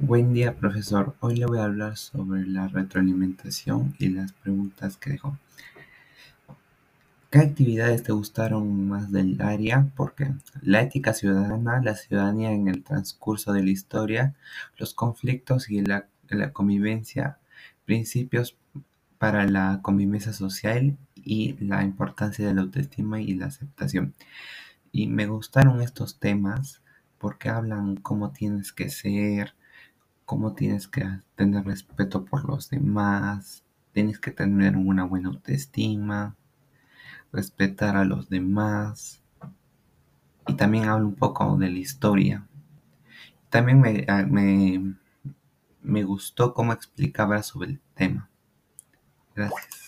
Buen día, profesor. Hoy le voy a hablar sobre la retroalimentación y las preguntas que dejó. ¿Qué actividades te gustaron más del área? Porque la ética ciudadana, la ciudadanía en el transcurso de la historia, los conflictos y la, convivencia, principios para la convivencia social y la importancia de la autoestima y la aceptación. Y me gustaron estos temas porque hablan cómo tienes que ser, cómo tienes que tener respeto por los demás, tienes que tener una buena autoestima, respetar a los demás. Y también habla un poco de la historia. También me, ah, me, me gustó cómo explicaba sobre el tema. Gracias.